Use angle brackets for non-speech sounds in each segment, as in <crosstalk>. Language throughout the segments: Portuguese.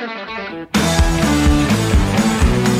Thank you.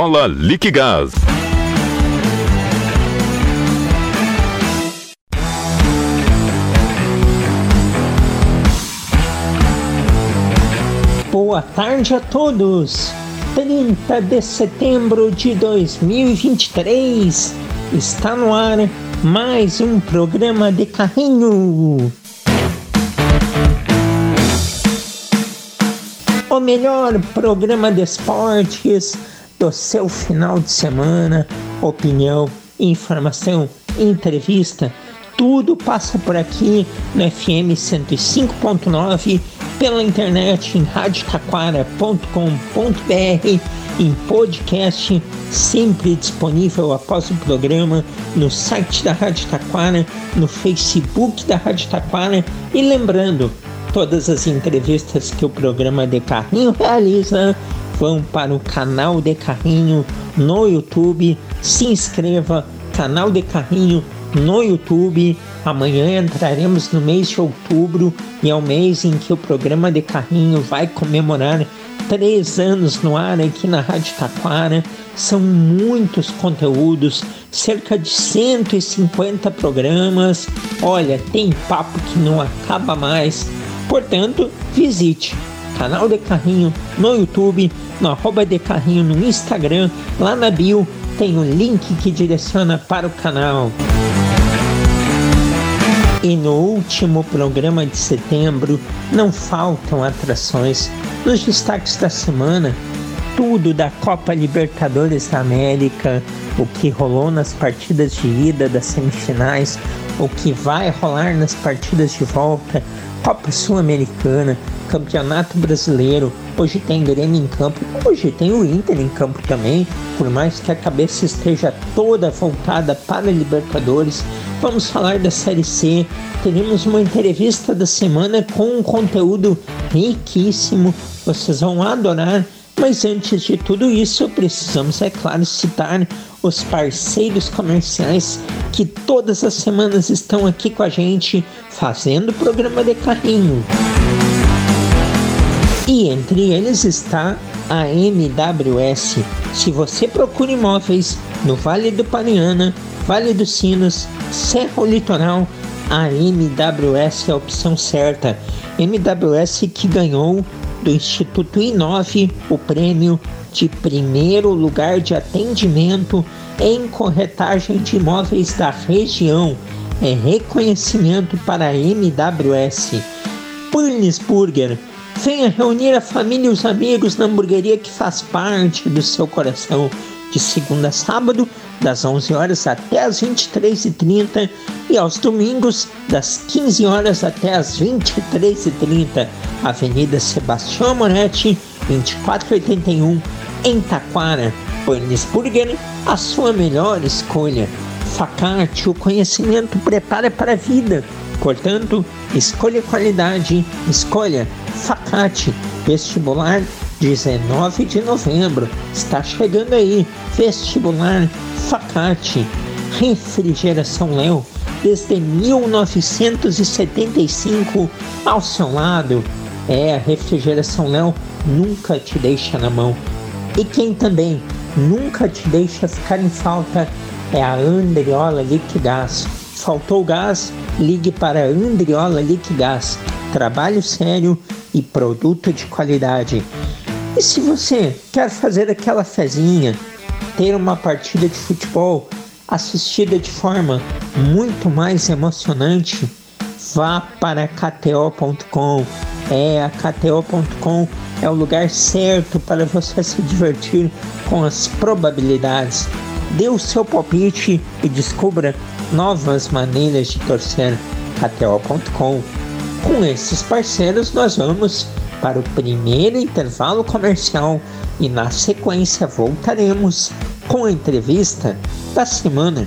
Viola Liquigás. Boa tarde a todos. 30 de setembro de 2023 está no ar mais um programa de carrinho. O melhor programa de esportes do seu final de semana, opinião, informação, entrevista, tudo passa por aqui no FM 105.9, pela internet em radiotaquara.com.br, em podcast sempre disponível após o programa no site da Rádio Taquara, no Facebook da Rádio Taquara. E lembrando, todas as entrevistas que o programa de carrinho realiza vão para o canal de Carrinho no YouTube. Se inscreva, canal de Carrinho no YouTube. Amanhã entraremos no mês de outubro e é o mês em que o programa de Carrinho vai comemorar três anos no ar aqui na Rádio Taquara. São muitos conteúdos, cerca de 150 programas. Olha, tem papo que não acaba mais. Portanto, visite canal de Carrinho no YouTube no arroba de carrinho no Instagram, lá na bio tem o um link que direciona para o canal. E no último programa de setembro não faltam atrações. Nos destaques da semana, tudo da Copa Libertadores da América, o que rolou nas partidas de ida das semifinais, o que vai rolar nas partidas de volta, Copa Sul-Americana, Campeonato Brasileiro. Hoje tem Grêmio em campo, hoje tem o Inter em campo também. Por mais que a cabeça esteja toda voltada para Libertadores, vamos falar da Série C. Teremos uma entrevista da semana com um conteúdo riquíssimo. Vocês vão adorar. Mas antes de tudo isso, precisamos, é claro, citar os parceiros comerciais que todas as semanas estão aqui com a gente fazendo o programa de carrinho. E entre eles está a MWS. Se você procura imóveis no Vale do Paranhana, Vale dos Sinos, Serra Litoral, a MWS é a opção certa. MWS que ganhou do Instituto Inove o prêmio de primeiro lugar de atendimento em corretagem de imóveis da região. É reconhecimento para a MWS. Burger Venha reunir a família e os amigos na hamburgueria que faz parte do seu coração. De segunda a sábado, das 11 horas até as 23h30 e aos domingos, das 15 horas até as 23h30. Avenida Sebastião Moretti, 2481, em Taquara. Burger, a sua melhor escolha. Facate, o conhecimento prepara para a vida. Portanto, escolha qualidade, escolha Facate, vestibular 19 de novembro. Está chegando aí, vestibular Facate, refrigeração Léo, desde 1975 ao seu lado. É, a refrigeração Léo nunca te deixa na mão. E quem também nunca te deixa ficar em falta é a Andriola Liquigás. Faltou gás? Ligue para Andriola Liquigás. Trabalho sério e produto de qualidade. E se você quer fazer aquela fezinha, ter uma partida de futebol assistida de forma muito mais emocionante, vá para KTO.com. É, a KTO.com é o lugar certo para você se divertir com as probabilidades. Dê o seu palpite e descubra novas maneiras de torcer. KTO.com Com esses parceiros, nós vamos para o primeiro intervalo comercial e na sequência voltaremos com a entrevista da semana.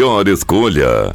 melhor escolha.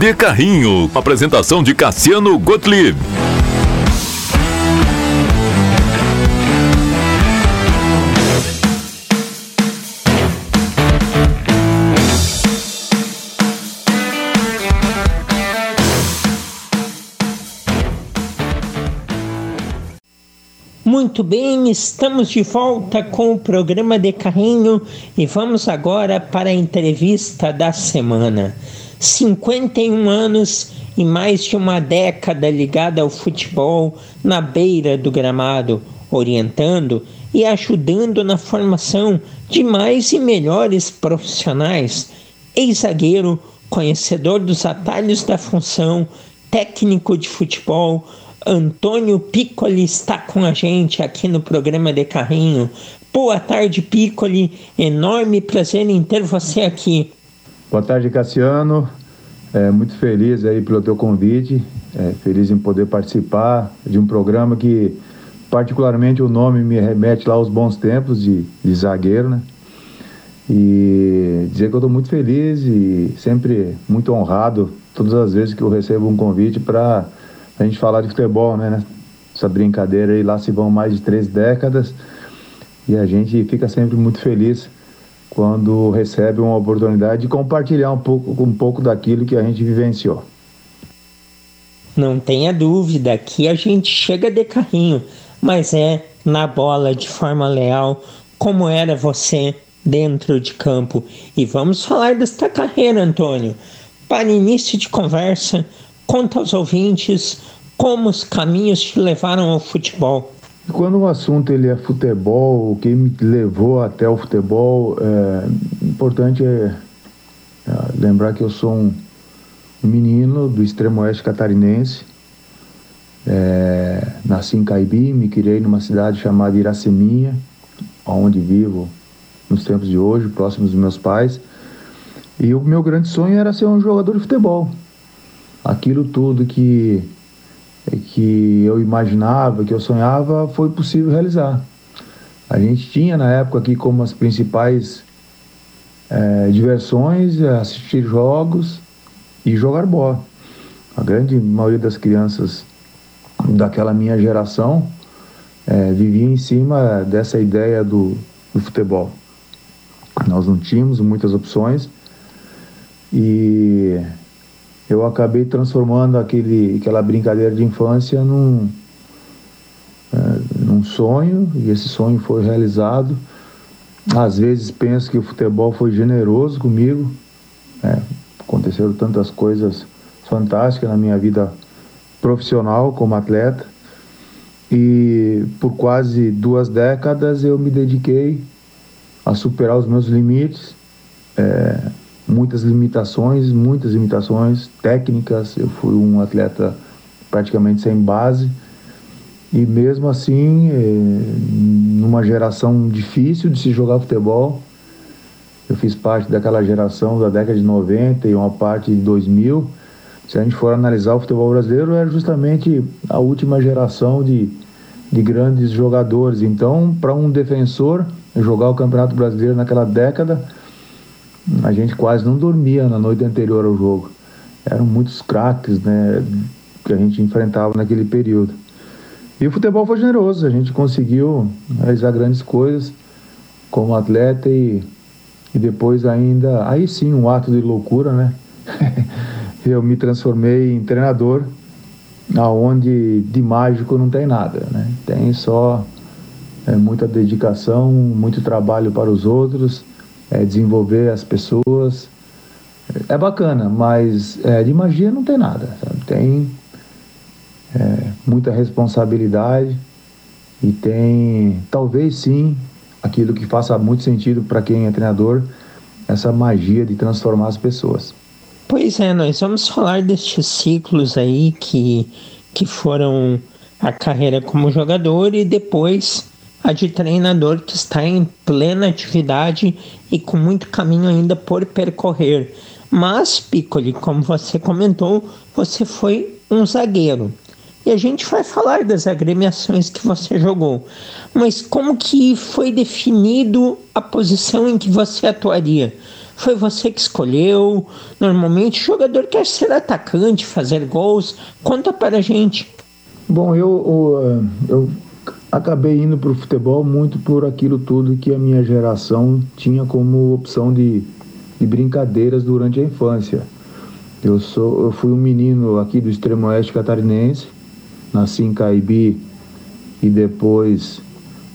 De Carrinho. Apresentação de Cassiano Gottlieb. Muito bem, estamos de volta com o programa de carrinho e vamos agora para a entrevista da semana. 51 anos e mais de uma década ligada ao futebol na beira do gramado, orientando e ajudando na formação de mais e melhores profissionais. Ex-zagueiro, conhecedor dos atalhos da função, técnico de futebol, Antônio Piccoli está com a gente aqui no programa de Carrinho. Boa tarde, Piccoli. Enorme prazer em ter você aqui. Boa tarde, Cassiano. É, muito feliz aí pelo teu convite, é, feliz em poder participar de um programa que, particularmente, o nome me remete lá aos bons tempos de, de zagueiro, né? E dizer que eu estou muito feliz e sempre muito honrado todas as vezes que eu recebo um convite para a gente falar de futebol, né? Essa brincadeira aí, lá se vão mais de três décadas e a gente fica sempre muito feliz quando recebe uma oportunidade de compartilhar um pouco, um pouco daquilo que a gente vivenciou. Não tenha dúvida que a gente chega de carrinho, mas é na bola de forma leal, como era você dentro de campo. E vamos falar desta carreira, Antônio. Para início de conversa, conta aos ouvintes como os caminhos te levaram ao futebol. Quando o assunto ele é futebol, o que me levou até o futebol, é importante é, é lembrar que eu sou um menino do extremo oeste catarinense. É, nasci em Caibi, me criei numa cidade chamada Iraceminha, onde vivo nos tempos de hoje, próximo dos meus pais. E o meu grande sonho era ser um jogador de futebol. Aquilo tudo que que eu imaginava, que eu sonhava, foi possível realizar. A gente tinha na época aqui como as principais é, diversões assistir jogos e jogar bola. A grande maioria das crianças daquela minha geração é, vivia em cima dessa ideia do, do futebol. Nós não tínhamos muitas opções e eu acabei transformando aquele, aquela brincadeira de infância num, é, num sonho, e esse sonho foi realizado. Às vezes penso que o futebol foi generoso comigo, é, aconteceram tantas coisas fantásticas na minha vida profissional como atleta, e por quase duas décadas eu me dediquei a superar os meus limites. É, muitas limitações, muitas limitações técnicas. Eu fui um atleta praticamente sem base e mesmo assim, eh, numa geração difícil de se jogar futebol, eu fiz parte daquela geração da década de 90 e uma parte de 2000. Se a gente for analisar o futebol brasileiro, era justamente a última geração de, de grandes jogadores. Então, para um defensor jogar o Campeonato Brasileiro naquela década, a gente quase não dormia na noite anterior ao jogo. Eram muitos craques, né, que a gente enfrentava naquele período. E o futebol foi generoso, a gente conseguiu realizar grandes coisas como atleta e, e depois ainda, aí sim, um ato de loucura, né? <laughs> Eu me transformei em treinador, aonde de mágico não tem nada, né? Tem só é, muita dedicação, muito trabalho para os outros é, desenvolver as pessoas. É bacana, mas é, de magia não tem nada. Sabe? Tem é, muita responsabilidade e tem, talvez sim, aquilo que faça muito sentido para quem é treinador, essa magia de transformar as pessoas. Pois é, nós vamos falar destes ciclos aí que, que foram a carreira como jogador e depois a de treinador que está em plena atividade e com muito caminho ainda por percorrer. Mas, Piccoli, como você comentou, você foi um zagueiro. E a gente vai falar das agremiações que você jogou. Mas como que foi definido a posição em que você atuaria? Foi você que escolheu? Normalmente o jogador quer ser atacante, fazer gols. Conta para a gente. Bom, eu, eu acabei indo para o futebol muito por aquilo tudo que a minha geração tinha como opção de, de brincadeiras durante a infância. Eu, sou, eu fui um menino aqui do extremo oeste catarinense, nasci em Caibi e depois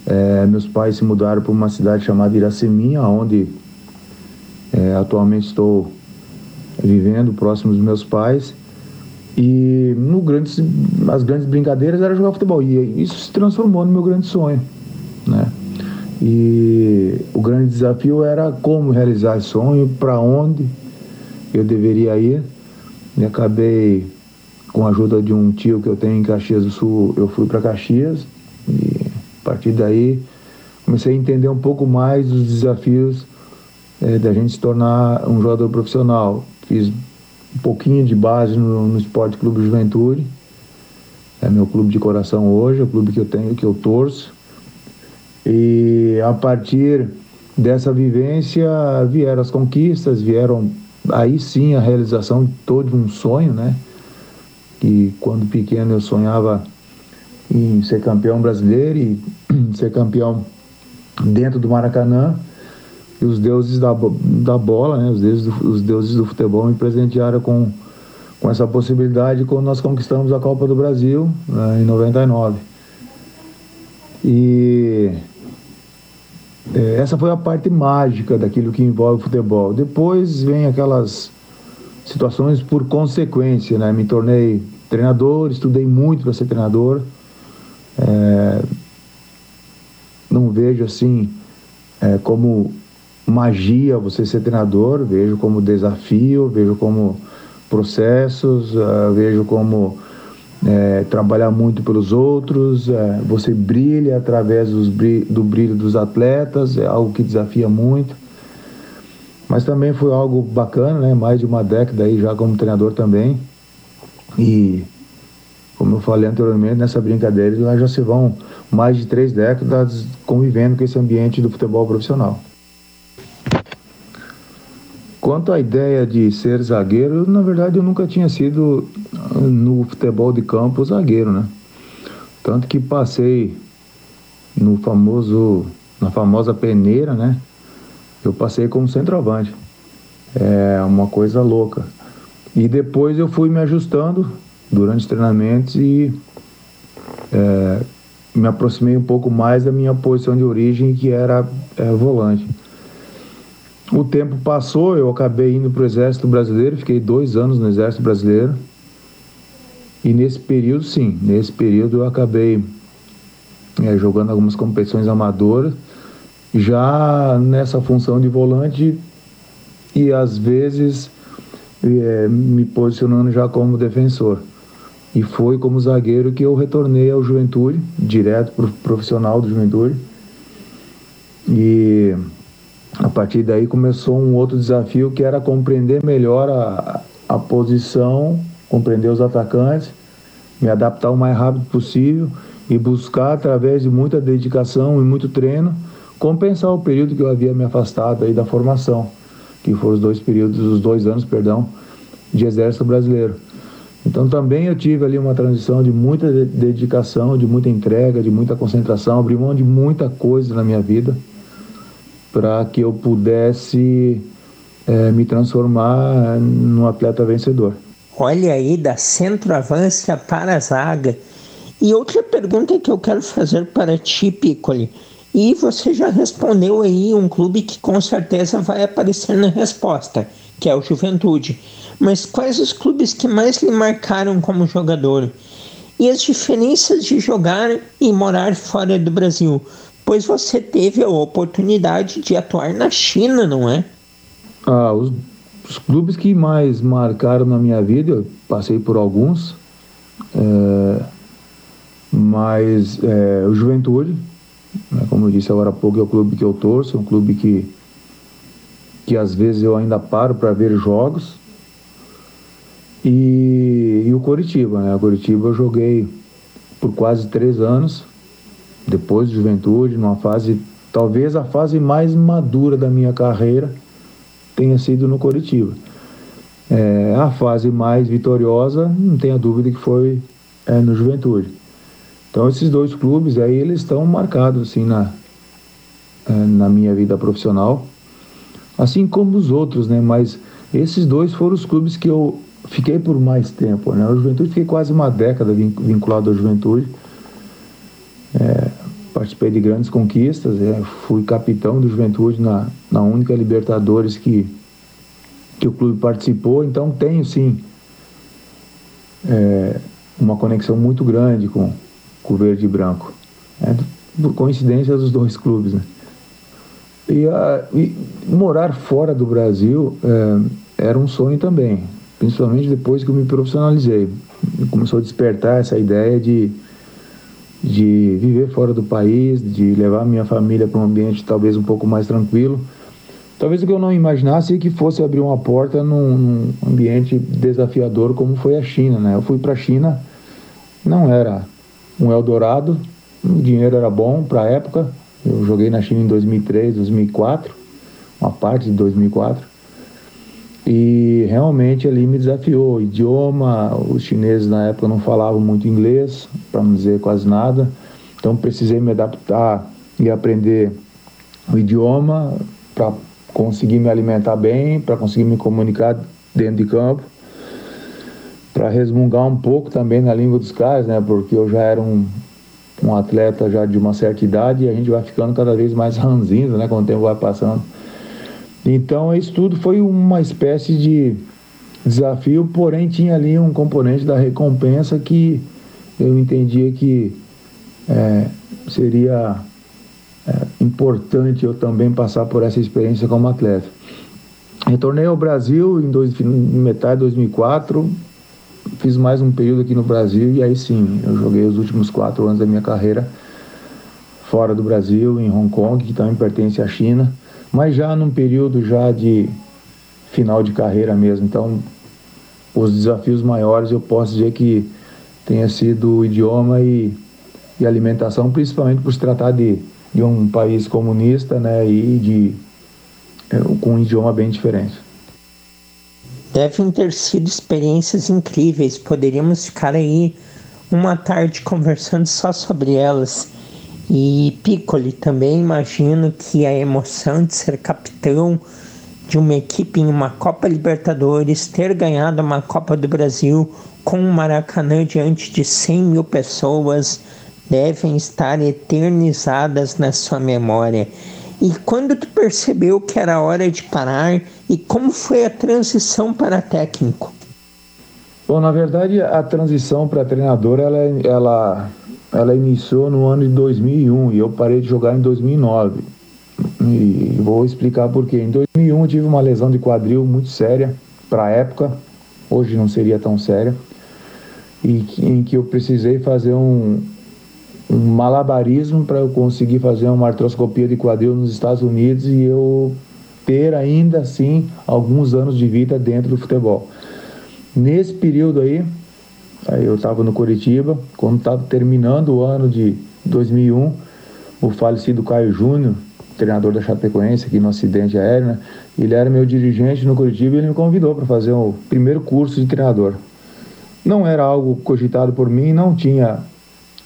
é, meus pais se mudaram para uma cidade chamada Iraceminha, onde é, atualmente estou vivendo próximo dos meus pais. E no grandes, as grandes brincadeiras era jogar futebol. E isso se transformou no meu grande sonho. Né? E o grande desafio era como realizar esse sonho, para onde eu deveria ir. E acabei, com a ajuda de um tio que eu tenho em Caxias do Sul, eu fui para Caxias. E a partir daí comecei a entender um pouco mais os desafios é, da gente se tornar um jogador profissional. Fiz um pouquinho de base no, no Esporte Clube Juventude. É meu clube de coração hoje, é o clube que eu tenho, que eu torço. E a partir dessa vivência vieram as conquistas, vieram aí sim a realização de todo um sonho, né? E quando pequeno eu sonhava em ser campeão brasileiro e <clears throat> ser campeão dentro do Maracanã e os deuses da, da bola, né, os, deuses do, os deuses do futebol me presentearam com, com essa possibilidade quando nós conquistamos a Copa do Brasil né, em 99. E é, essa foi a parte mágica daquilo que envolve o futebol. Depois vem aquelas situações por consequência, né? Me tornei treinador, estudei muito para ser treinador. É, não vejo assim é, como magia você ser treinador, vejo como desafio, vejo como processos, uh, vejo como é, trabalhar muito pelos outros, é, você brilha através do brilho dos atletas, é algo que desafia muito. Mas também foi algo bacana, né? Mais de uma década aí já como treinador também. E como eu falei anteriormente, nessa brincadeira lá já se vão mais de três décadas convivendo com esse ambiente do futebol profissional. Quanto à ideia de ser zagueiro, na verdade eu nunca tinha sido ah, no futebol de campo zagueiro, né? Tanto que passei no famoso, na famosa peneira, né? Eu passei como centroavante. É uma coisa louca. E depois eu fui me ajustando durante os treinamentos e é, me aproximei um pouco mais da minha posição de origem, que era é, volante. O tempo passou, eu acabei indo para o Exército Brasileiro, fiquei dois anos no Exército Brasileiro. E nesse período, sim, nesse período eu acabei é, jogando algumas competições amadoras, já nessa função de volante e às vezes é, me posicionando já como defensor. E foi como zagueiro que eu retornei ao Juventude, direto para o profissional do Juventude. E a partir daí começou um outro desafio que era compreender melhor a, a posição, compreender os atacantes, me adaptar o mais rápido possível e buscar, através de muita dedicação e muito treino, compensar o período que eu havia me afastado aí da formação, que foram os dois períodos, os dois anos, perdão, de exército brasileiro. Então também eu tive ali uma transição de muita dedicação, de muita entrega, de muita concentração, abri mão de muita coisa na minha vida para que eu pudesse é, me transformar num atleta vencedor. Olha aí, da centroavância para a zaga. E outra pergunta que eu quero fazer para ti, Piccoli. E você já respondeu aí um clube que com certeza vai aparecer na resposta, que é o Juventude. Mas quais os clubes que mais lhe marcaram como jogador? E as diferenças de jogar e morar fora do Brasil? Pois você teve a oportunidade de atuar na China, não é? Ah, os, os clubes que mais marcaram na minha vida, eu passei por alguns, é, mas é, o Juventude, né, como eu disse agora há pouco, é o clube que eu torço, é um clube que, que às vezes eu ainda paro para ver jogos. E, e o Coritiba, né? O Coritiba eu joguei por quase três anos depois de juventude, numa fase, talvez a fase mais madura da minha carreira tenha sido no Coritiba. É, a fase mais vitoriosa, não tenha dúvida que foi é, no Juventude. Então esses dois clubes aí, eles estão marcados assim na, é, na minha vida profissional, assim como os outros, né? Mas esses dois foram os clubes que eu fiquei por mais tempo, né? O Juventude fiquei quase uma década vinculado à Juventude. Participei de grandes conquistas, é, fui capitão do Juventude na, na única Libertadores que, que o clube participou, então tenho sim é, uma conexão muito grande com, com o verde e branco. É, por coincidência dos dois clubes. Né? E, a, e morar fora do Brasil é, era um sonho também, principalmente depois que eu me profissionalizei. Começou a despertar essa ideia de de viver fora do país, de levar minha família para um ambiente talvez um pouco mais tranquilo. Talvez o que eu não imaginasse é que fosse abrir uma porta num, num ambiente desafiador como foi a China, né? Eu fui para a China, não era um Eldorado, o dinheiro era bom para a época. Eu joguei na China em 2003, 2004, uma parte de 2004. E realmente ali me desafiou. O idioma, os chineses na época não falavam muito inglês, para não dizer quase nada. Então precisei me adaptar e aprender o idioma para conseguir me alimentar bem, para conseguir me comunicar dentro de campo, para resmungar um pouco também na língua dos caras, né? Porque eu já era um, um atleta já de uma certa idade e a gente vai ficando cada vez mais ranzinho, né? Quando o tempo vai passando. Então isso tudo foi uma espécie de desafio, porém tinha ali um componente da recompensa que eu entendia que é, seria é, importante eu também passar por essa experiência como atleta. Retornei ao Brasil em, dois, em metade de 2004, fiz mais um período aqui no Brasil e aí sim, eu joguei os últimos quatro anos da minha carreira fora do Brasil, em Hong Kong, que também pertence à China, mas já num período já de final de carreira mesmo. Então, os desafios maiores eu posso dizer que tenha sido o idioma e, e alimentação, principalmente por se tratar de de um país comunista né, e de, é, com um idioma bem diferente. Devem ter sido experiências incríveis. Poderíamos ficar aí uma tarde conversando só sobre elas. E Piccoli também imagino que a emoção de ser capitão de uma equipe em uma Copa Libertadores, ter ganhado uma Copa do Brasil com o Maracanã diante de 100 mil pessoas, devem estar eternizadas na sua memória. E quando tu percebeu que era hora de parar e como foi a transição para técnico? Bom, na verdade, a transição para treinador ela, ela, ela iniciou no ano de 2001 e eu parei de jogar em 2009. E vou explicar por quê. Em 2001 eu tive uma lesão de quadril muito séria para a época, hoje não seria tão séria, e em que eu precisei fazer um, um malabarismo para eu conseguir fazer uma artroscopia de quadril nos Estados Unidos e eu ter ainda assim alguns anos de vida dentro do futebol. Nesse período aí, aí eu estava no Curitiba, quando estava terminando o ano de 2001, o falecido Caio Júnior, treinador da Chapecoense aqui no acidente aéreo, né? ele era meu dirigente no Curitiba e ele me convidou para fazer o primeiro curso de treinador. Não era algo cogitado por mim, não tinha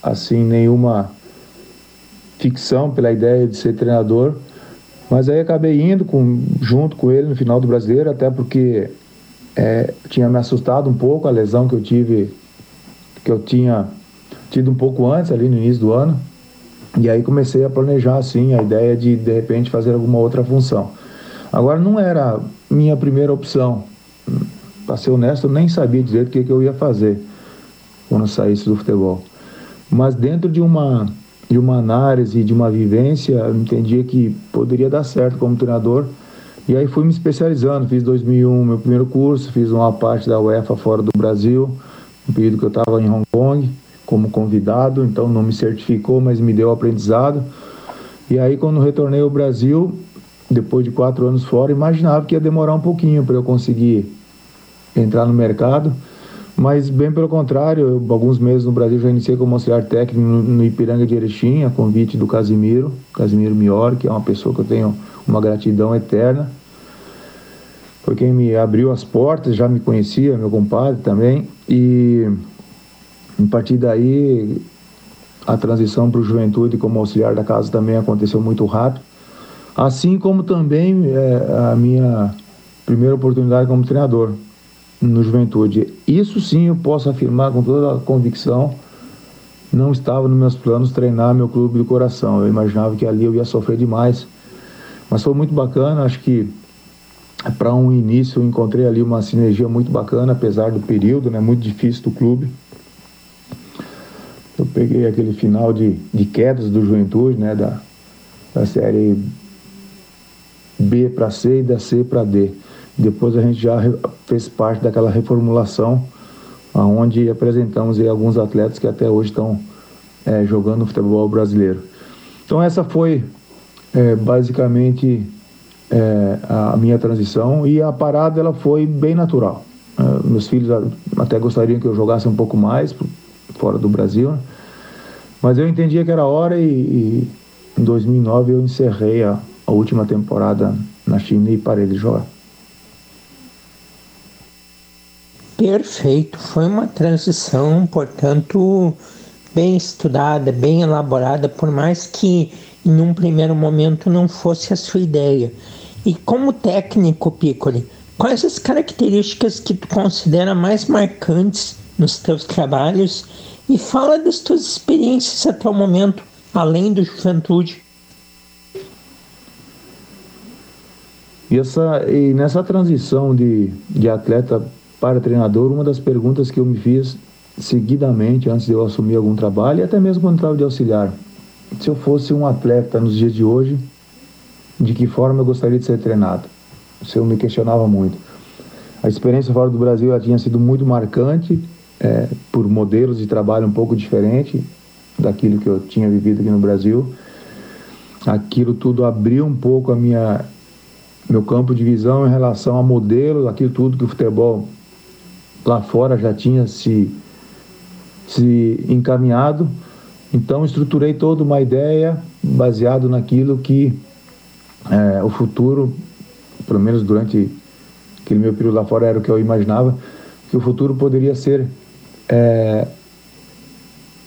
assim nenhuma ficção pela ideia de ser treinador, mas aí acabei indo com, junto com ele no final do brasileiro, até porque é, tinha me assustado um pouco a lesão que eu tive, que eu tinha tido um pouco antes, ali no início do ano. E aí comecei a planejar assim a ideia de de repente fazer alguma outra função. Agora não era minha primeira opção. Para ser honesto, eu nem sabia dizer o que, que eu ia fazer quando saísse do futebol. Mas dentro de uma, de uma análise, de uma vivência, eu entendia que poderia dar certo como treinador. E aí fui me especializando, fiz 2001 meu primeiro curso, fiz uma parte da UEFA fora do Brasil, no período que eu estava em Hong Kong, como convidado, então não me certificou, mas me deu aprendizado. E aí quando retornei ao Brasil, depois de quatro anos fora, imaginava que ia demorar um pouquinho para eu conseguir entrar no mercado. Mas, bem pelo contrário, alguns meses no Brasil já iniciei como auxiliar técnico no, no Ipiranga de Erechim, a convite do Casimiro, Casimiro Mior, que é uma pessoa que eu tenho uma gratidão eterna. Foi quem me abriu as portas, já me conhecia, meu compadre também. E, a partir daí, a transição para o Juventude como auxiliar da casa também aconteceu muito rápido. Assim como também é, a minha primeira oportunidade como treinador no Juventude. Isso sim eu posso afirmar com toda a convicção. Não estava nos meus planos treinar meu clube do coração. Eu imaginava que ali eu ia sofrer demais. Mas foi muito bacana, acho que para um início eu encontrei ali uma sinergia muito bacana, apesar do período, né, muito difícil do clube. Eu peguei aquele final de, de quedas do Juventude, né, da, da série B para C e da C para D. Depois a gente já fez parte daquela reformulação, onde apresentamos alguns atletas que até hoje estão é, jogando no futebol brasileiro. Então essa foi é, basicamente é, a minha transição e a parada ela foi bem natural. É, meus filhos até gostariam que eu jogasse um pouco mais fora do Brasil, né? mas eu entendia que era hora e, e em 2009 eu encerrei a, a última temporada na China e parei de jogar. Perfeito, foi uma transição, portanto, bem estudada, bem elaborada, por mais que em um primeiro momento não fosse a sua ideia. E como técnico, Piccoli, quais as características que tu considera mais marcantes nos teus trabalhos e fala das tuas experiências até o momento, além do Juventude. E, essa, e nessa transição de, de atleta para treinador, uma das perguntas que eu me fiz seguidamente antes de eu assumir algum trabalho, e até mesmo quando estava de auxiliar, se eu fosse um atleta nos dias de hoje, de que forma eu gostaria de ser treinado? Isso eu me questionava muito. A experiência fora do Brasil tinha sido muito marcante, é, por modelos de trabalho um pouco diferente daquilo que eu tinha vivido aqui no Brasil. Aquilo tudo abriu um pouco a minha meu campo de visão em relação a modelos, aquilo tudo que o futebol lá fora já tinha se, se encaminhado. Então estruturei toda uma ideia baseado naquilo que é, o futuro, pelo menos durante aquele meu período lá fora, era o que eu imaginava, que o futuro poderia ser é,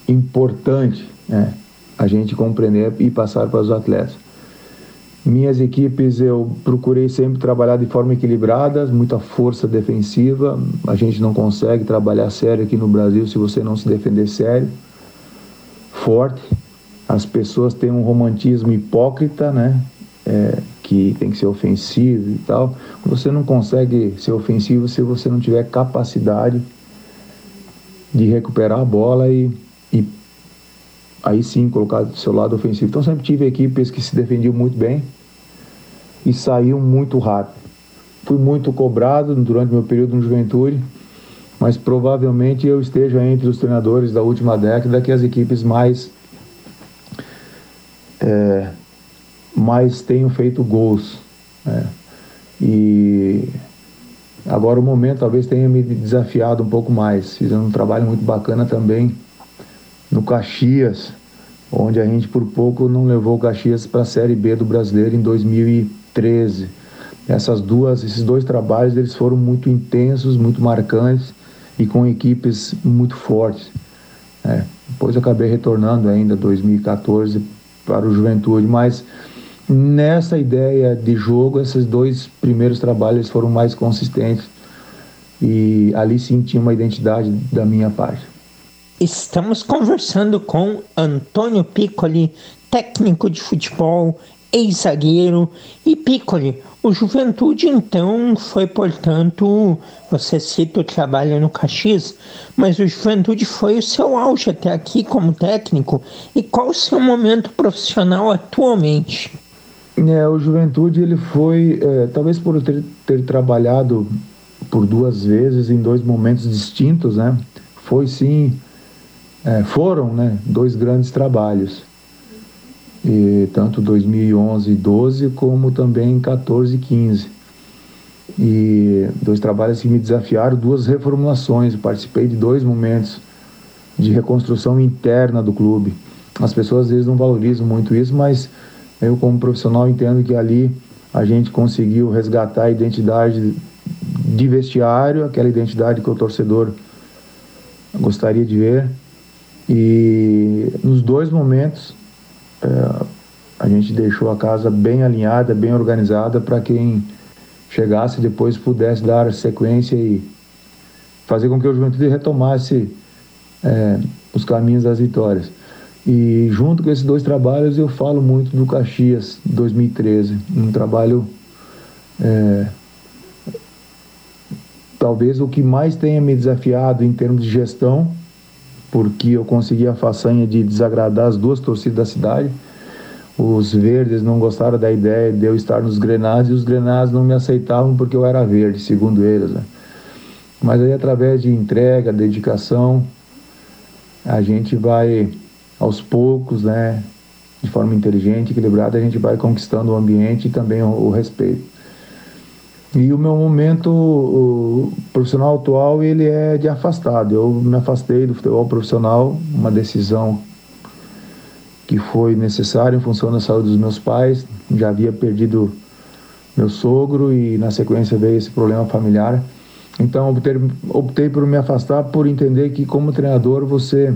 importante né, a gente compreender e passar para os atletas. Minhas equipes eu procurei sempre trabalhar de forma equilibrada, muita força defensiva. A gente não consegue trabalhar sério aqui no Brasil se você não se defender sério, forte. As pessoas têm um romantismo hipócrita, né? É, que tem que ser ofensivo e tal. Você não consegue ser ofensivo se você não tiver capacidade de recuperar a bola e, e aí sim colocar do seu lado ofensivo. Então sempre tive equipes que se defendiam muito bem e saíam muito rápido. Fui muito cobrado durante meu período no Juventude, mas provavelmente eu esteja entre os treinadores da última década que as equipes mais é, mais tenham feito gols. Né? E Agora o momento talvez tenha me desafiado um pouco mais. Fizemos um trabalho muito bacana também no Caxias, onde a gente por pouco não levou o Caxias para a Série B do Brasileiro em 2013. Essas duas, esses dois trabalhos eles foram muito intensos, muito marcantes e com equipes muito fortes. É, depois acabei retornando ainda 2014 para o Juventude, mas Nessa ideia de jogo, esses dois primeiros trabalhos foram mais consistentes e ali tinha uma identidade da minha parte. Estamos conversando com Antônio Piccoli, técnico de futebol, ex-zagueiro. E Piccoli, o Juventude então foi, portanto, você cita o trabalho no Caxias, mas o Juventude foi o seu auge até aqui como técnico. E qual o seu momento profissional atualmente? É, o Juventude ele foi, é, talvez por ter, ter trabalhado por duas vezes em dois momentos distintos, né? Foi sim, é, foram, né? Dois grandes trabalhos, e tanto 2011 e 12 como também 14 e 15. E dois trabalhos que me desafiaram, duas reformulações. Eu participei de dois momentos de reconstrução interna do clube. As pessoas às vezes não valorizam muito isso, mas eu, como profissional, entendo que ali a gente conseguiu resgatar a identidade de vestiário, aquela identidade que o torcedor gostaria de ver. E nos dois momentos é, a gente deixou a casa bem alinhada, bem organizada para quem chegasse depois pudesse dar sequência e fazer com que o Juventude retomasse é, os caminhos das vitórias. E junto com esses dois trabalhos eu falo muito do Caxias 2013, um trabalho é, talvez o que mais tenha me desafiado em termos de gestão, porque eu consegui a façanha de desagradar as duas torcidas da cidade. Os verdes não gostaram da ideia de eu estar nos grenados e os grenados não me aceitavam porque eu era verde, segundo eles. Né? Mas aí através de entrega, dedicação, a gente vai aos poucos, né, de forma inteligente, equilibrada, a gente vai conquistando o ambiente e também o, o respeito. E o meu momento profissional atual, ele é de afastado. Eu me afastei do futebol profissional, uma decisão que foi necessária em função da saúde dos meus pais. Já havia perdido meu sogro e na sequência veio esse problema familiar. Então optei por me afastar por entender que como treinador você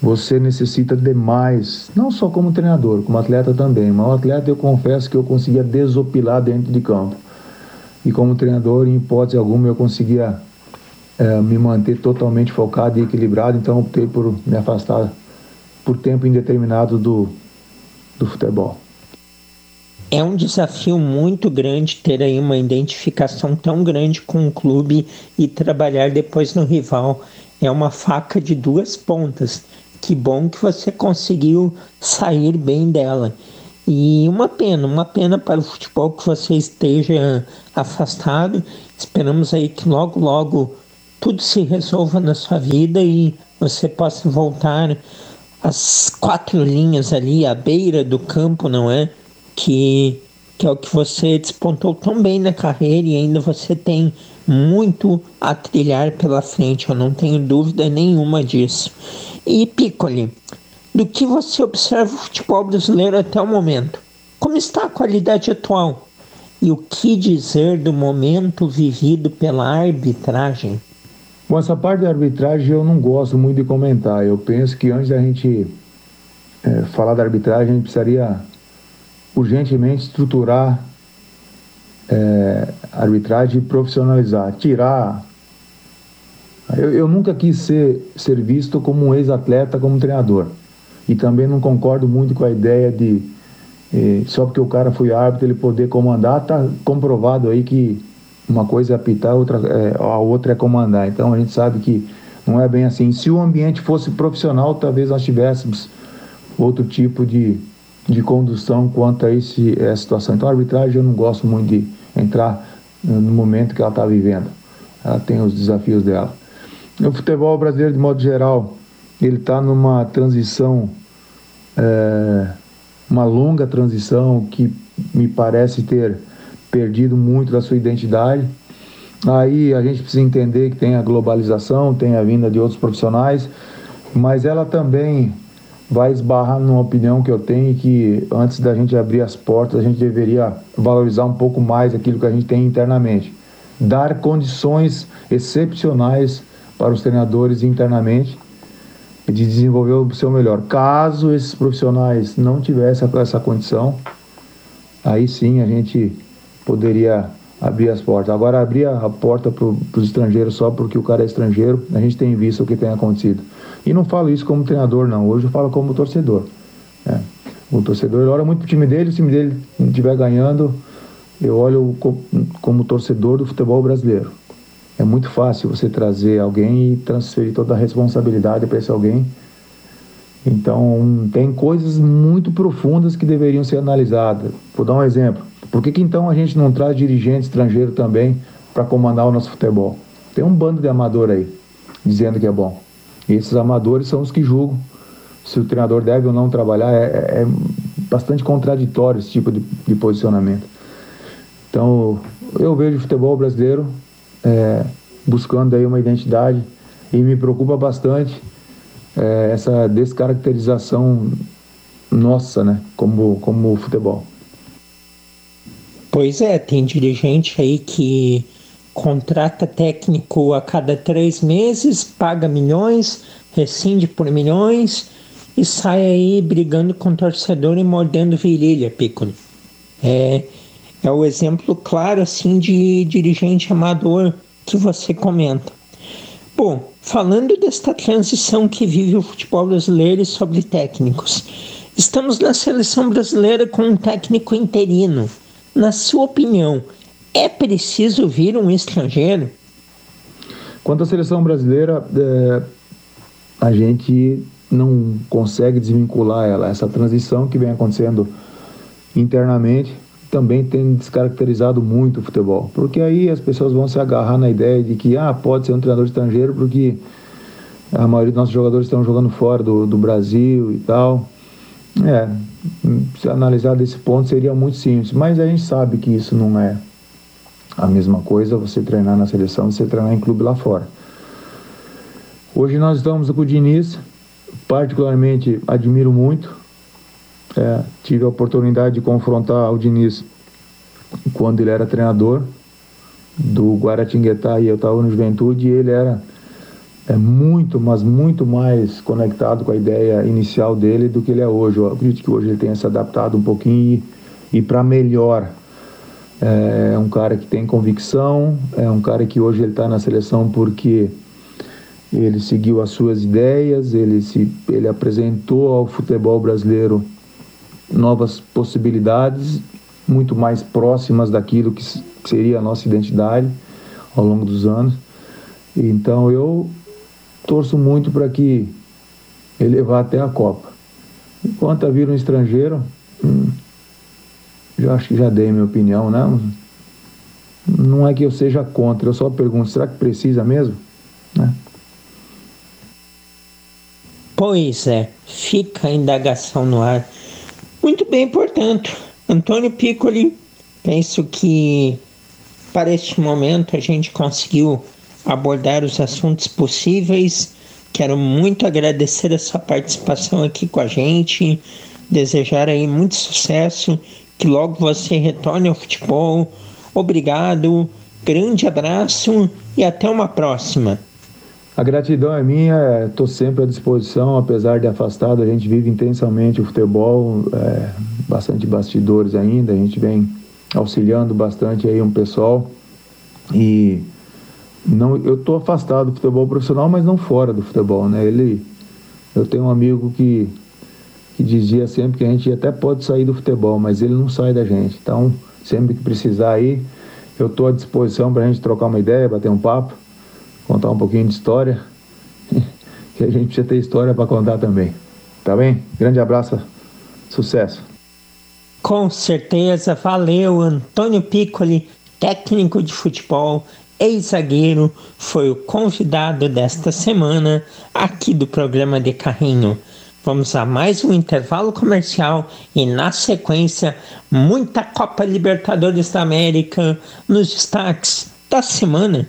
você necessita demais, não só como treinador, como atleta também. Mas o atleta eu confesso que eu conseguia desopilar dentro de campo. E como treinador, em hipótese alguma, eu conseguia é, me manter totalmente focado e equilibrado, então optei por me afastar por tempo indeterminado do, do futebol. É um desafio muito grande ter aí uma identificação tão grande com o clube e trabalhar depois no rival. É uma faca de duas pontas. Que bom que você conseguiu sair bem dela. E uma pena, uma pena para o futebol que você esteja afastado. Esperamos aí que logo, logo tudo se resolva na sua vida e você possa voltar às quatro linhas ali, à beira do campo, não é? Que, que é o que você despontou tão bem na carreira e ainda você tem muito a trilhar pela frente, eu não tenho dúvida nenhuma disso. E Piccoli, do que você observa o futebol brasileiro até o momento? Como está a qualidade atual? E o que dizer do momento vivido pela arbitragem? Bom, essa parte da arbitragem eu não gosto muito de comentar. Eu penso que antes da gente é, falar da arbitragem, a gente precisaria urgentemente estruturar é, a arbitragem e profissionalizar, tirar. Eu, eu nunca quis ser, ser visto como um ex-atleta, como treinador. E também não concordo muito com a ideia de é, só porque o cara foi árbitro ele poder comandar, está comprovado aí que uma coisa é apitar, outra, é, a outra é comandar. Então a gente sabe que não é bem assim. Se o ambiente fosse profissional, talvez nós tivéssemos outro tipo de, de condução quanto a esse, essa situação. Então a arbitragem eu não gosto muito de entrar no momento que ela está vivendo. Ela tem os desafios dela. O futebol brasileiro, de modo geral, ele está numa transição, é, uma longa transição que me parece ter perdido muito da sua identidade. Aí a gente precisa entender que tem a globalização, tem a vinda de outros profissionais, mas ela também vai esbarrar numa opinião que eu tenho que antes da gente abrir as portas, a gente deveria valorizar um pouco mais aquilo que a gente tem internamente. Dar condições excepcionais para os treinadores internamente de desenvolver o seu melhor. Caso esses profissionais não tivessem essa condição, aí sim a gente poderia abrir as portas. Agora, abrir a porta para os estrangeiros só porque o cara é estrangeiro, a gente tem visto o que tem acontecido. E não falo isso como treinador, não. Hoje eu falo como torcedor. Né? O torcedor olha muito para o time dele, se o time dele estiver ganhando, eu olho como, como torcedor do futebol brasileiro. É muito fácil você trazer alguém e transferir toda a responsabilidade para esse alguém. Então, tem coisas muito profundas que deveriam ser analisadas. Vou dar um exemplo. Por que, que então a gente não traz dirigente estrangeiro também para comandar o nosso futebol? Tem um bando de amador aí, dizendo que é bom. E esses amadores são os que julgam se o treinador deve ou não trabalhar. É, é, é bastante contraditório esse tipo de, de, posicionamento. Então, eu vejo o futebol brasileiro é, buscando aí uma identidade e me preocupa bastante é, essa descaracterização nossa, né, como, como futebol. Pois é, tem dirigente aí que contrata técnico a cada três meses, paga milhões, rescinde por milhões e sai aí brigando com torcedor e mordendo virilha, Piccolo. É, é o exemplo claro assim de dirigente amador que você comenta. Bom, falando desta transição que vive o futebol brasileiro sobre técnicos, estamos na seleção brasileira com um técnico interino na sua opinião, é preciso vir um estrangeiro? Quanto à seleção brasileira, é, a gente não consegue desvincular ela. Essa transição que vem acontecendo internamente também tem descaracterizado muito o futebol. Porque aí as pessoas vão se agarrar na ideia de que ah, pode ser um treinador estrangeiro porque a maioria dos nossos jogadores estão jogando fora do, do Brasil e tal. É, se analisar desse ponto seria muito simples, mas a gente sabe que isso não é a mesma coisa você treinar na seleção você treinar em clube lá fora. Hoje nós estamos com o Diniz, particularmente admiro muito. É, tive a oportunidade de confrontar o Diniz quando ele era treinador do Guaratinguetá e eu estava no Juventude e ele era é muito, mas muito mais conectado com a ideia inicial dele do que ele é hoje. Eu acredito que hoje ele tenha se adaptado um pouquinho e, e para melhor. É um cara que tem convicção, é um cara que hoje ele está na seleção porque ele seguiu as suas ideias, ele, se, ele apresentou ao futebol brasileiro novas possibilidades, muito mais próximas daquilo que seria a nossa identidade ao longo dos anos. Então eu torço muito para que ele vá até a Copa. Enquanto havia um estrangeiro, hum, eu acho que já dei minha opinião, né? Não é que eu seja contra, eu só pergunto, será que precisa mesmo? Né? Pois é, fica a indagação no ar. Muito bem, portanto, Antônio Piccoli, penso que para este momento a gente conseguiu abordar os assuntos possíveis. Quero muito agradecer a sua participação aqui com a gente, desejar aí muito sucesso, que logo você retorne ao futebol. Obrigado, grande abraço e até uma próxima. A gratidão é minha, estou sempre à disposição, apesar de afastado, a gente vive intensamente o futebol, é, bastante bastidores ainda, a gente vem auxiliando bastante aí um pessoal e não, eu estou afastado do futebol profissional, mas não fora do futebol, né? Ele, eu tenho um amigo que, que dizia sempre que a gente até pode sair do futebol, mas ele não sai da gente. Então, sempre que precisar aí, eu estou à disposição para a gente trocar uma ideia, bater um papo, contar um pouquinho de história, <laughs> que a gente precisa ter história para contar também. Tá bem? Grande abraço, sucesso. Com certeza, valeu, Antônio Piccoli, técnico de futebol ex-zagueiro, foi o convidado desta semana aqui do programa de Carrinho. Vamos a mais um intervalo comercial e, na sequência, muita Copa Libertadores da América nos destaques da semana.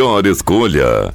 melhor escolha.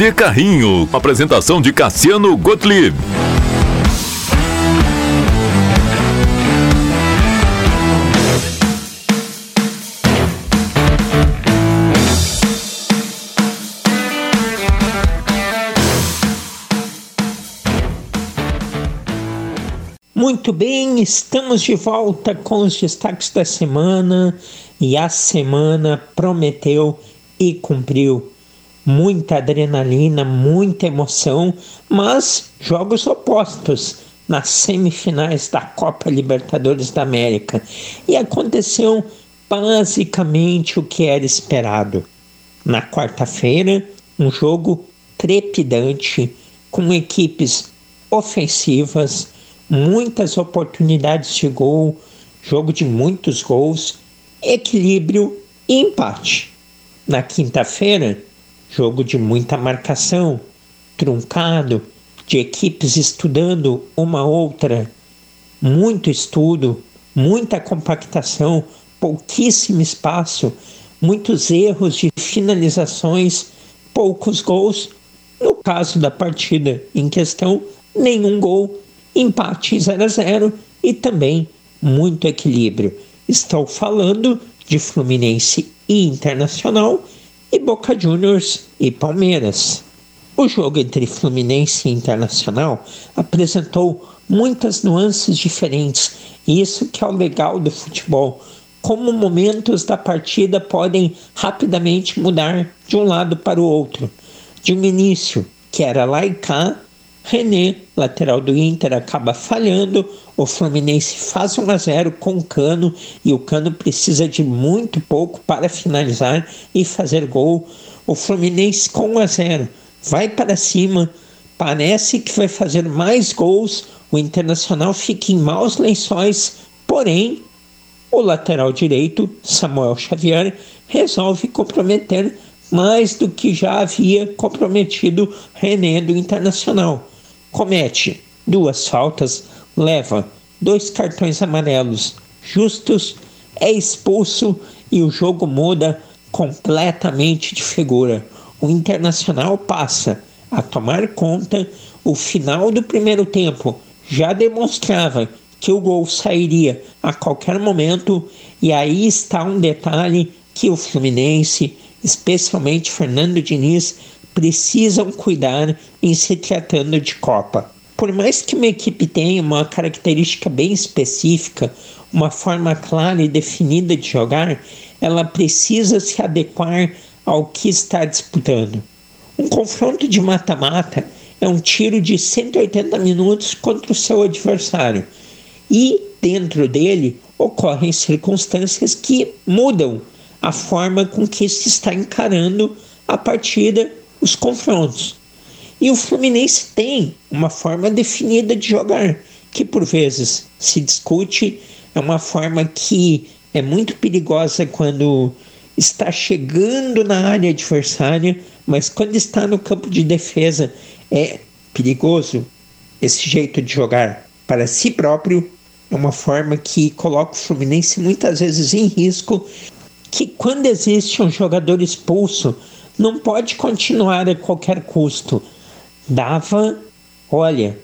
De carrinho. Apresentação de Cassiano Gottlieb. Muito bem, estamos de volta com os destaques da semana e a semana prometeu e cumpriu muita adrenalina, muita emoção, mas jogos opostos nas semifinais da Copa Libertadores da América. E aconteceu basicamente o que era esperado. Na quarta-feira, um jogo trepidante, com equipes ofensivas, muitas oportunidades de gol, jogo de muitos gols, equilíbrio e empate. Na quinta-feira, jogo de muita marcação, truncado, de equipes estudando uma outra, muito estudo, muita compactação, pouquíssimo espaço, muitos erros de finalizações, poucos gols. No caso da partida em questão, nenhum gol, empate 0 a 0 e também muito equilíbrio. Estou falando de Fluminense e Internacional e Boca Juniors e Palmeiras. O jogo entre Fluminense e Internacional apresentou muitas nuances diferentes, e isso que é o legal do futebol, como momentos da partida podem rapidamente mudar de um lado para o outro. De um início, que era lá e cá, René, lateral do Inter, acaba falhando. O Fluminense faz 1 a 0 com o Cano e o Cano precisa de muito pouco para finalizar e fazer gol. O Fluminense com 1 a 0 vai para cima, parece que vai fazer mais gols. O Internacional fica em maus lençóis, porém o lateral direito, Samuel Xavier, resolve comprometer mais do que já havia comprometido René do Internacional comete duas faltas, leva dois cartões amarelos justos, é expulso e o jogo muda completamente de figura. O Internacional passa a tomar conta. O final do primeiro tempo já demonstrava que o gol sairia a qualquer momento, e aí está um detalhe que o Fluminense, especialmente Fernando Diniz, precisam cuidar em se tratando de Copa. Por mais que uma equipe tenha uma característica bem específica, uma forma clara e definida de jogar, ela precisa se adequar ao que está disputando. Um confronto de mata-mata é um tiro de 180 minutos contra o seu adversário e dentro dele ocorrem circunstâncias que mudam a forma com que se está encarando a partida os confrontos. E o Fluminense tem uma forma definida de jogar, que por vezes se discute, é uma forma que é muito perigosa quando está chegando na área adversária, mas quando está no campo de defesa é perigoso esse jeito de jogar para si próprio. É uma forma que coloca o Fluminense muitas vezes em risco. Que quando existe um jogador expulso, não pode continuar a qualquer custo. Dava, olha,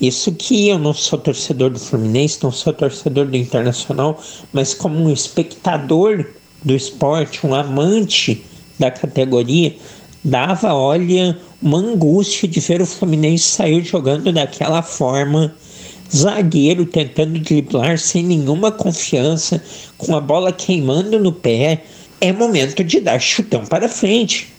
isso que eu não sou torcedor do Fluminense, não sou torcedor do Internacional, mas como um espectador do esporte, um amante da categoria, dava, olha, uma angústia de ver o Fluminense sair jogando daquela forma, zagueiro tentando driblar sem nenhuma confiança, com a bola queimando no pé, é momento de dar chutão para frente.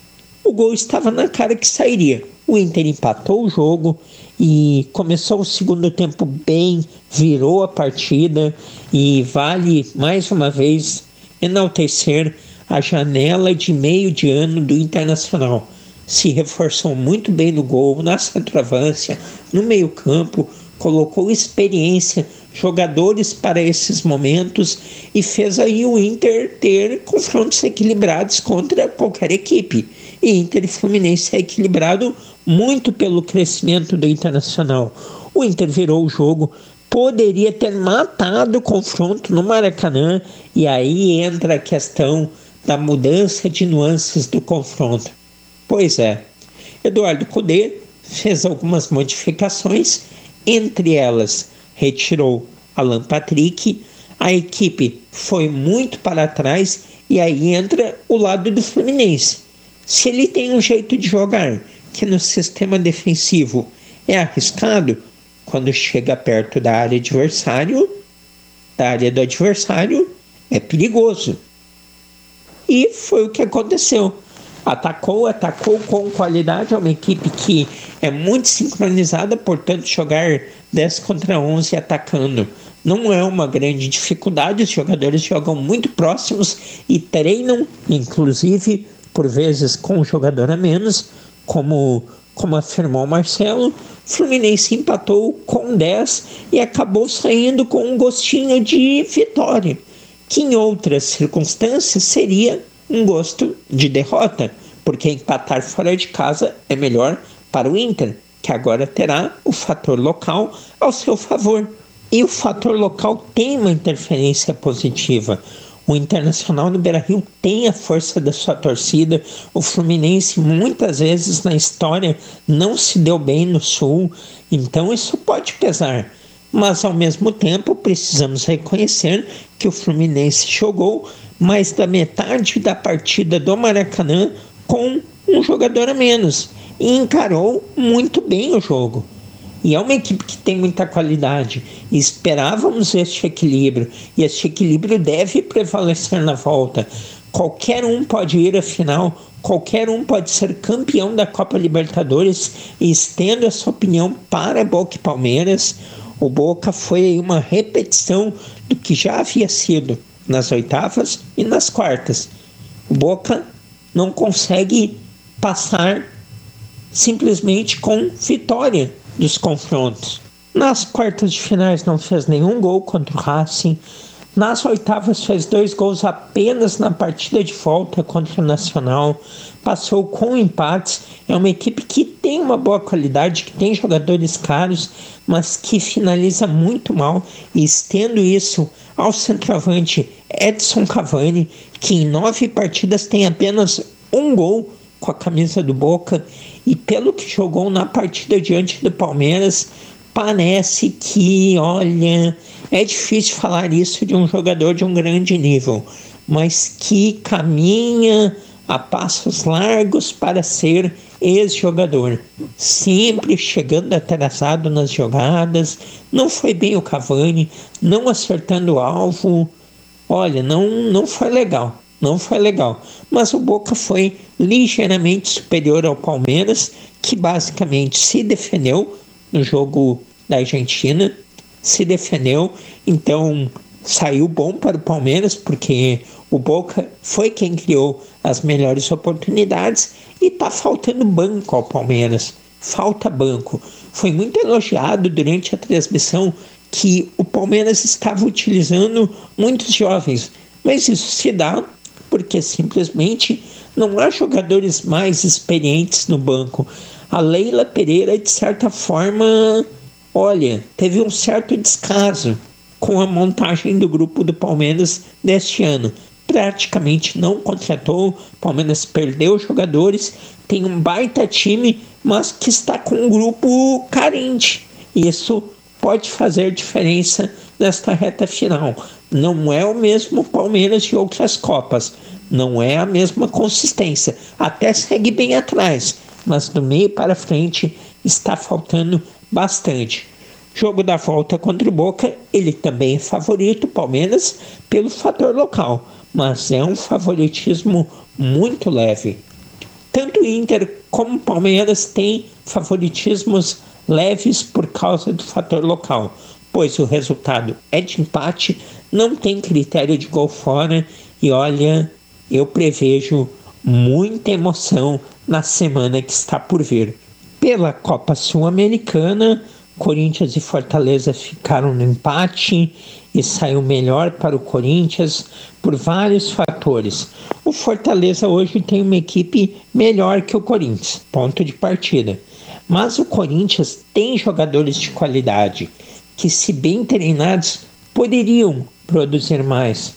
O gol estava na cara que sairia. O Inter empatou o jogo e começou o segundo tempo bem, virou a partida e vale mais uma vez enaltecer a janela de meio de ano do Internacional. Se reforçou muito bem no gol, na centroavância, no meio-campo, colocou experiência, jogadores para esses momentos e fez aí o Inter ter confrontos equilibrados contra qualquer equipe. E Inter e Fluminense é equilibrado muito pelo crescimento do Internacional. O Inter virou o jogo, poderia ter matado o confronto no Maracanã, e aí entra a questão da mudança de nuances do confronto. Pois é, Eduardo Cudê fez algumas modificações, entre elas retirou Alan Patrick, a equipe foi muito para trás e aí entra o lado do Fluminense. Se ele tem um jeito de jogar que no sistema defensivo é arriscado, quando chega perto da área adversário, da área do adversário, é perigoso. E foi o que aconteceu. Atacou, atacou com qualidade. É uma equipe que é muito sincronizada, portanto, jogar 10 contra 11 atacando não é uma grande dificuldade. Os jogadores jogam muito próximos e treinam, inclusive, por vezes com um jogador a menos, como, como afirmou Marcelo. Fluminense empatou com 10 e acabou saindo com um gostinho de vitória que em outras circunstâncias seria um gosto de derrota, porque empatar fora de casa é melhor para o Inter, que agora terá o fator local ao seu favor. E o fator local tem uma interferência positiva. O Internacional no Beira-Rio tem a força da sua torcida. O Fluminense muitas vezes na história não se deu bem no Sul, então isso pode pesar mas ao mesmo tempo precisamos reconhecer que o Fluminense jogou mais da metade da partida do Maracanã com um jogador a menos e encarou muito bem o jogo. E é uma equipe que tem muita qualidade. E esperávamos este equilíbrio. E este equilíbrio deve prevalecer na volta. Qualquer um pode ir à final, qualquer um pode ser campeão da Copa Libertadores. E estendo a sua opinião para Boca e Palmeiras. O Boca foi uma repetição do que já havia sido nas oitavas e nas quartas. O Boca não consegue passar simplesmente com vitória dos confrontos. Nas quartas de finais não fez nenhum gol contra o Racing. Nas oitavas fez dois gols apenas na partida de volta contra o Nacional. Passou com empates. É uma equipe que tem uma boa qualidade, que tem jogadores caros, mas que finaliza muito mal. E estendo isso ao centroavante Edson Cavani, que em nove partidas tem apenas um gol com a camisa do Boca. E pelo que jogou na partida diante do Palmeiras, parece que, olha, é difícil falar isso de um jogador de um grande nível, mas que caminha a passos largos para ser ex-jogador, sempre chegando atrasado nas jogadas, não foi bem o Cavani, não acertando o alvo. Olha, não, não foi legal, não foi legal. Mas o Boca foi ligeiramente superior ao Palmeiras, que basicamente se defendeu no jogo da Argentina, se defendeu, então saiu bom para o Palmeiras, porque o Boca foi quem criou as melhores oportunidades e está faltando banco ao Palmeiras. Falta banco. Foi muito elogiado durante a transmissão que o Palmeiras estava utilizando muitos jovens, mas isso se dá porque simplesmente não há jogadores mais experientes no banco. A Leila Pereira, de certa forma, olha, teve um certo descaso com a montagem do grupo do Palmeiras deste ano. Praticamente não contratou, Palmeiras perdeu jogadores, tem um baita time, mas que está com um grupo carente. Isso pode fazer diferença nesta reta final. Não é o mesmo Palmeiras de outras Copas, não é a mesma consistência. Até segue bem atrás, mas do meio para frente está faltando bastante. Jogo da volta contra o Boca, ele também é favorito, Palmeiras, pelo fator local, mas é um favoritismo muito leve. Tanto Inter como Palmeiras têm favoritismos leves por causa do fator local, pois o resultado é de empate, não tem critério de gol fora e olha, eu prevejo muita emoção na semana que está por vir. Pela Copa Sul-Americana, Corinthians e Fortaleza ficaram no empate e saiu melhor para o Corinthians por vários fatores. O Fortaleza hoje tem uma equipe melhor que o Corinthians, ponto de partida. Mas o Corinthians tem jogadores de qualidade que, se bem treinados, poderiam produzir mais.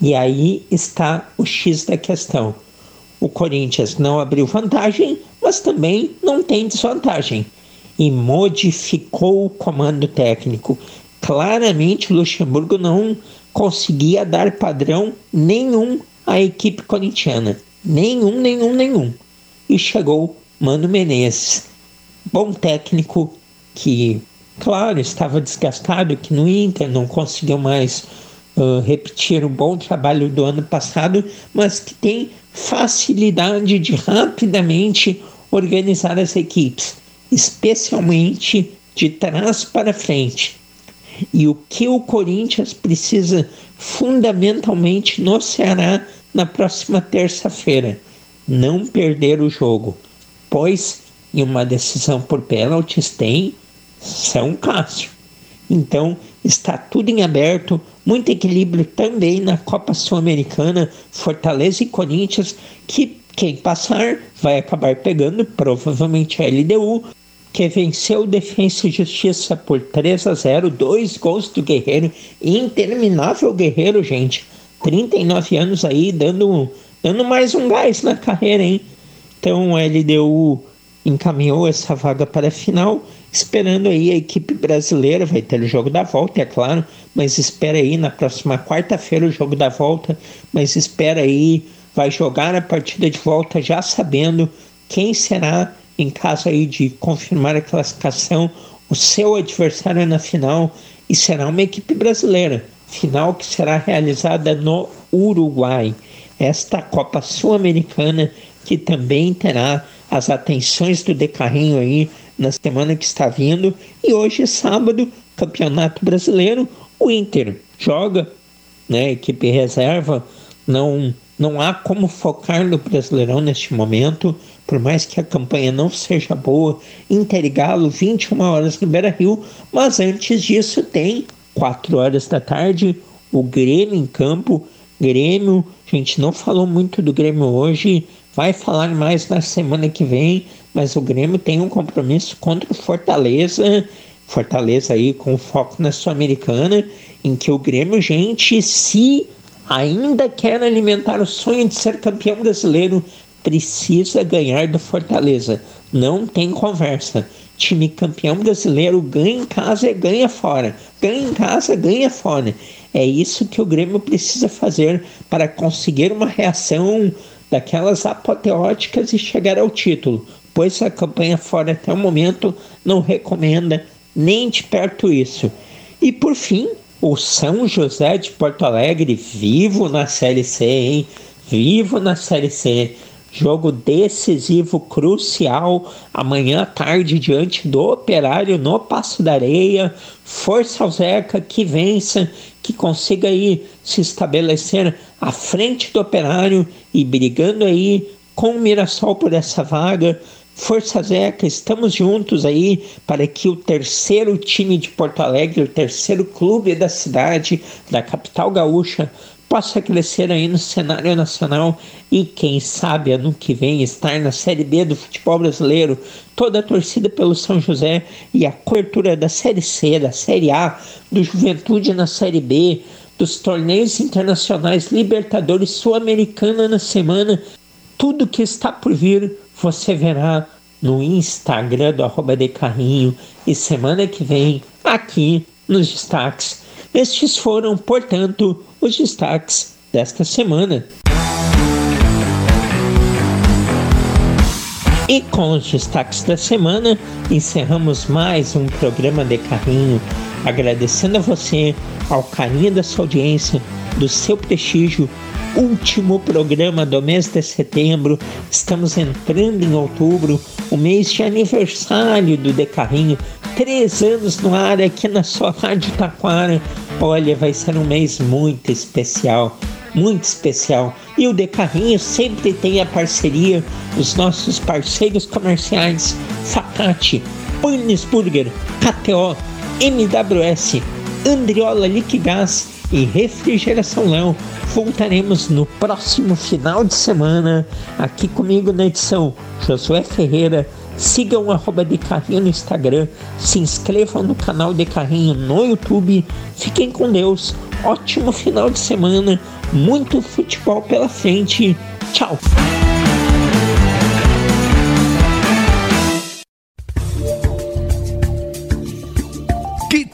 E aí está o X da questão. O Corinthians não abriu vantagem, mas também não tem desvantagem e modificou o comando técnico. Claramente, Luxemburgo não conseguia dar padrão nenhum à equipe corintiana. Nenhum, nenhum, nenhum. E chegou Mano Menezes, bom técnico que, claro, estava desgastado, que no Inter não conseguiu mais uh, repetir o bom trabalho do ano passado, mas que tem facilidade de rapidamente organizar as equipes especialmente de trás para frente. E o que o Corinthians precisa fundamentalmente no Ceará na próxima terça-feira? Não perder o jogo, pois em uma decisão por pênaltis tem São Cássio. Então está tudo em aberto, muito equilíbrio também na Copa Sul-Americana, Fortaleza e Corinthians, que quem passar vai acabar pegando provavelmente a LDU, que venceu Defensa e Justiça por 3 a 0, dois gols do Guerreiro, interminável Guerreiro, gente. 39 anos aí, dando, dando mais um gás na carreira, hein? Então a LDU encaminhou essa vaga para a final, esperando aí a equipe brasileira, vai ter o jogo da volta, é claro, mas espera aí na próxima quarta-feira o jogo da volta, mas espera aí vai jogar a partida de volta já sabendo quem será, em caso aí de confirmar a classificação, o seu adversário na final e será uma equipe brasileira. Final que será realizada no Uruguai. Esta Copa Sul-Americana que também terá as atenções do Decarrinho aí na semana que está vindo. E hoje, sábado, Campeonato Brasileiro, o Inter joga, né? Equipe reserva, não não há como focar no Brasileirão neste momento, por mais que a campanha não seja boa. Inter e Galo, 21 horas no Beira Rio, mas antes disso tem 4 horas da tarde o Grêmio em campo. Grêmio, a gente não falou muito do Grêmio hoje, vai falar mais na semana que vem, mas o Grêmio tem um compromisso contra o Fortaleza. Fortaleza aí com foco na Sul-Americana, em que o Grêmio, gente, se ainda quer alimentar o sonho de ser campeão brasileiro, precisa ganhar do Fortaleza. Não tem conversa. Time campeão brasileiro ganha em casa e ganha fora. Ganha em casa, ganha fora. É isso que o Grêmio precisa fazer para conseguir uma reação daquelas apoteóticas e chegar ao título, pois a campanha fora até o momento não recomenda nem de perto isso. E por fim, o São José de Porto Alegre vivo na Série C, hein? Vivo na Série C. Jogo decisivo, crucial, amanhã à tarde, diante do Operário no Passo da Areia. Força ao Zeca, que vença, que consiga aí se estabelecer à frente do Operário e brigando aí com o Mirassol por essa vaga. Força Zeca, estamos juntos aí para que o terceiro time de Porto Alegre, o terceiro clube da cidade, da capital gaúcha, possa crescer aí no cenário nacional e quem sabe ano que vem estar na Série B do futebol brasileiro, toda a torcida pelo São José e a cobertura da Série C, da Série A, do Juventude na Série B, dos torneios internacionais Libertadores Sul-Americana na semana, tudo que está por vir você verá no Instagram do arroba de carrinho e semana que vem aqui nos destaques. Estes foram, portanto, os destaques desta semana. E com os destaques da semana, encerramos mais um programa de carrinho, agradecendo a você, ao carinho da sua audiência, do seu prestígio último programa do mês de setembro. Estamos entrando em outubro, o mês de aniversário do Decarrinho. Três anos no ar aqui na sua Rádio Taquara. Olha, vai ser um mês muito especial, muito especial. E o De Carrinho sempre tem a parceria dos nossos parceiros comerciais Facate, Burger, KTO, MWS, Andriola Liquigás e Refrigeração Léo. Voltaremos no próximo final de semana aqui comigo na edição Josué Ferreira. Sigam arroba de carrinho no Instagram, se inscrevam no canal de carrinho no YouTube. Fiquem com Deus, ótimo final de semana, muito futebol pela frente. Tchau!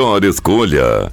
melhor escolha.